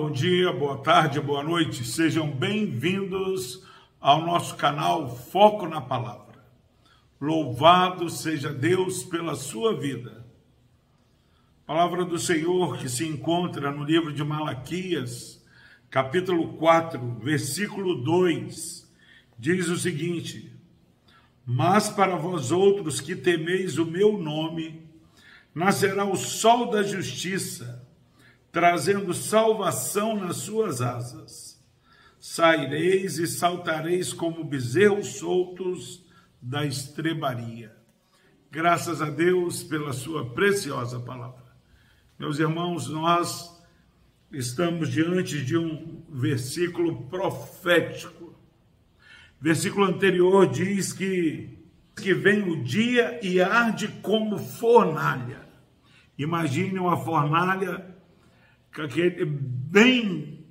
bom dia, boa tarde, boa noite. Sejam bem-vindos ao nosso canal Foco na Palavra. Louvado seja Deus pela sua vida. Palavra do Senhor que se encontra no livro de Malaquias, capítulo 4, versículo 2, diz o seguinte: Mas para vós outros que temeis o meu nome, nascerá o sol da justiça trazendo salvação nas suas asas. Saireis e saltareis como bezerros soltos da estrebaria. Graças a Deus pela sua preciosa palavra. Meus irmãos, nós estamos diante de um versículo profético. Versículo anterior diz que que vem o dia e arde como fornalha. Imagine uma fornalha bem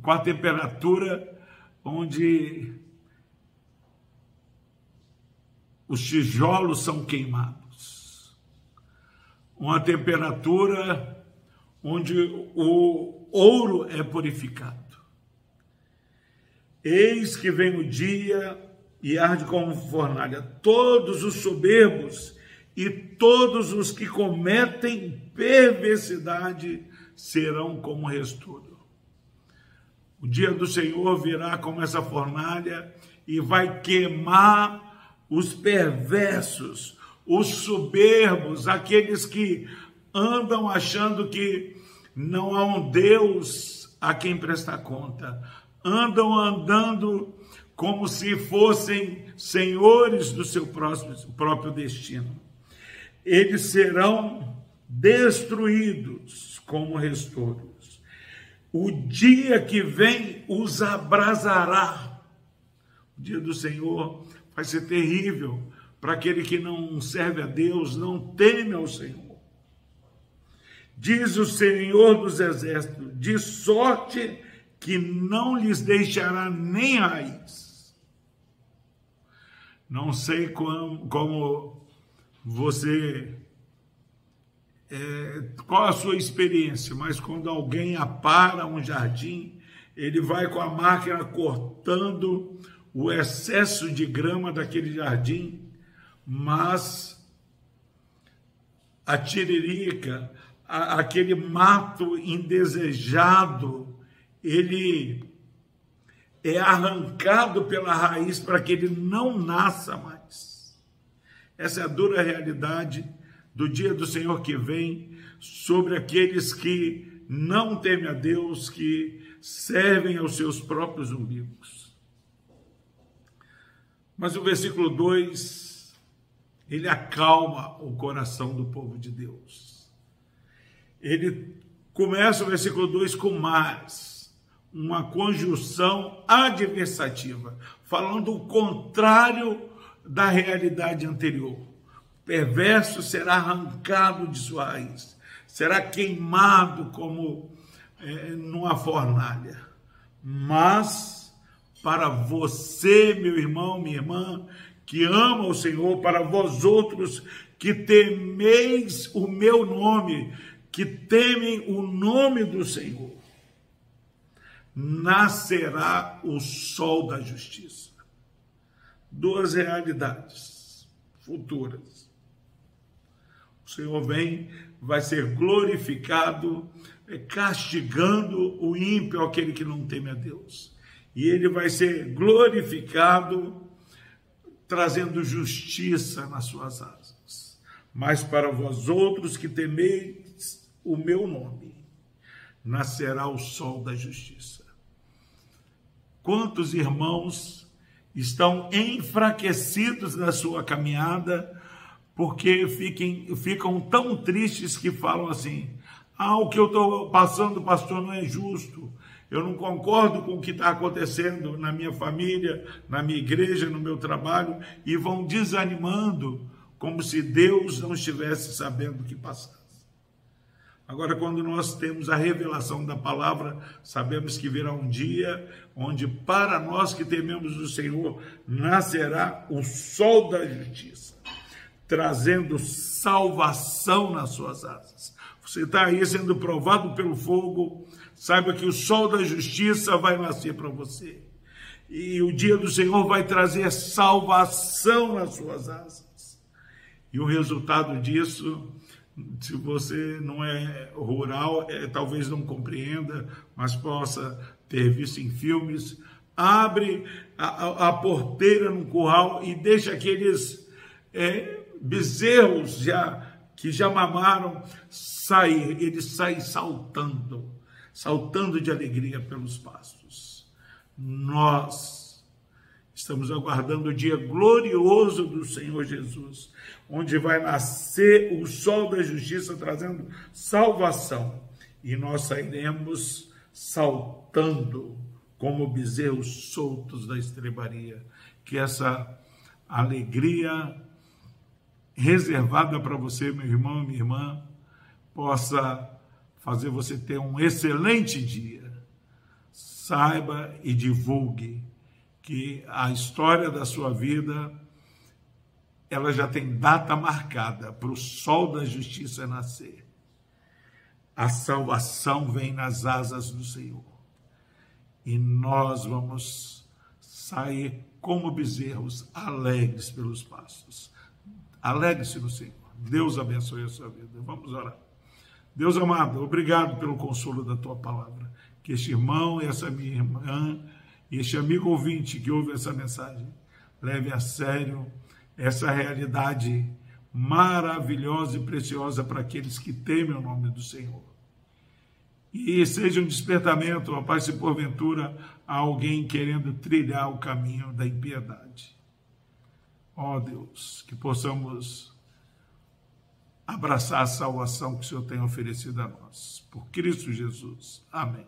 com a temperatura onde os tijolos são queimados. Uma temperatura onde o ouro é purificado. Eis que vem o dia e arde como fornalha. Todos os soberbos e todos os que cometem perversidade serão como restolho. O dia do Senhor virá como essa fornalha e vai queimar os perversos, os soberbos, aqueles que andam achando que não há um Deus a quem prestar conta, andam andando como se fossem senhores do seu próprio destino. Eles serão destruídos como restauros. O dia que vem os abrasará. O dia do Senhor vai ser terrível para aquele que não serve a Deus, não teme ao Senhor. Diz o Senhor dos Exércitos: de sorte que não lhes deixará nem raiz. Não sei como, como você é, qual a sua experiência, mas quando alguém apara um jardim, ele vai com a máquina cortando o excesso de grama daquele jardim, mas a tiririca, a, aquele mato indesejado, ele é arrancado pela raiz para que ele não nasça mais. Essa é a dura realidade do dia do Senhor que vem sobre aqueles que não temem a Deus, que servem aos seus próprios umbigos. Mas o versículo 2, ele acalma o coração do povo de Deus. Ele começa o versículo 2 com mais, uma conjunção adversativa, falando o contrário da realidade anterior perverso será arrancado de sua raiz, será queimado como é, numa fornalha. Mas para você, meu irmão, minha irmã, que ama o Senhor, para vós outros que temeis o meu nome, que temem o nome do Senhor, nascerá o sol da justiça. Duas realidades futuras. O Senhor vem, vai ser glorificado, é, castigando o ímpio, aquele que não teme a Deus. E ele vai ser glorificado, trazendo justiça nas suas asas. Mas para vós outros que temeis o meu nome, nascerá o sol da justiça. Quantos irmãos estão enfraquecidos na sua caminhada, porque fiquem, ficam tão tristes que falam assim: ah, o que eu estou passando, pastor, não é justo. Eu não concordo com o que está acontecendo na minha família, na minha igreja, no meu trabalho, e vão desanimando, como se Deus não estivesse sabendo o que passasse. Agora, quando nós temos a revelação da palavra, sabemos que virá um dia onde, para nós que tememos o Senhor, nascerá o sol da justiça trazendo salvação nas suas asas. Você está aí sendo provado pelo fogo, Saiba que o sol da justiça vai nascer para você. E o dia do Senhor vai trazer salvação nas suas asas. E o resultado disso, se você não é rural, é, talvez não compreenda, mas possa ter visto em filmes, abre a, a porteira no curral e deixa aqueles é, bezerros já que já mamaram sair, eles saem saltando, saltando de alegria pelos pastos. Nós estamos aguardando o dia glorioso do Senhor Jesus, onde vai nascer o sol da justiça trazendo salvação, e nós sairemos saltando como bezerros soltos da estrebaria. Que essa alegria reservada para você, meu irmão e minha irmã, possa fazer você ter um excelente dia. Saiba e divulgue que a história da sua vida ela já tem data marcada para o sol da justiça nascer. A salvação vem nas asas do Senhor e nós vamos sair como bezerros alegres pelos pastos. Alegre-se no Senhor. Deus abençoe a sua vida. Vamos orar. Deus amado, obrigado pelo consolo da tua palavra. Que este irmão essa minha irmã este amigo ouvinte que ouve essa mensagem leve a sério essa realidade maravilhosa e preciosa para aqueles que temem o nome do Senhor e seja um despertamento, ó Pai, se porventura há alguém querendo trilhar o caminho da impiedade. Ó Deus, que possamos abraçar a salvação que o Senhor tem oferecido a nós. Por Cristo Jesus. Amém.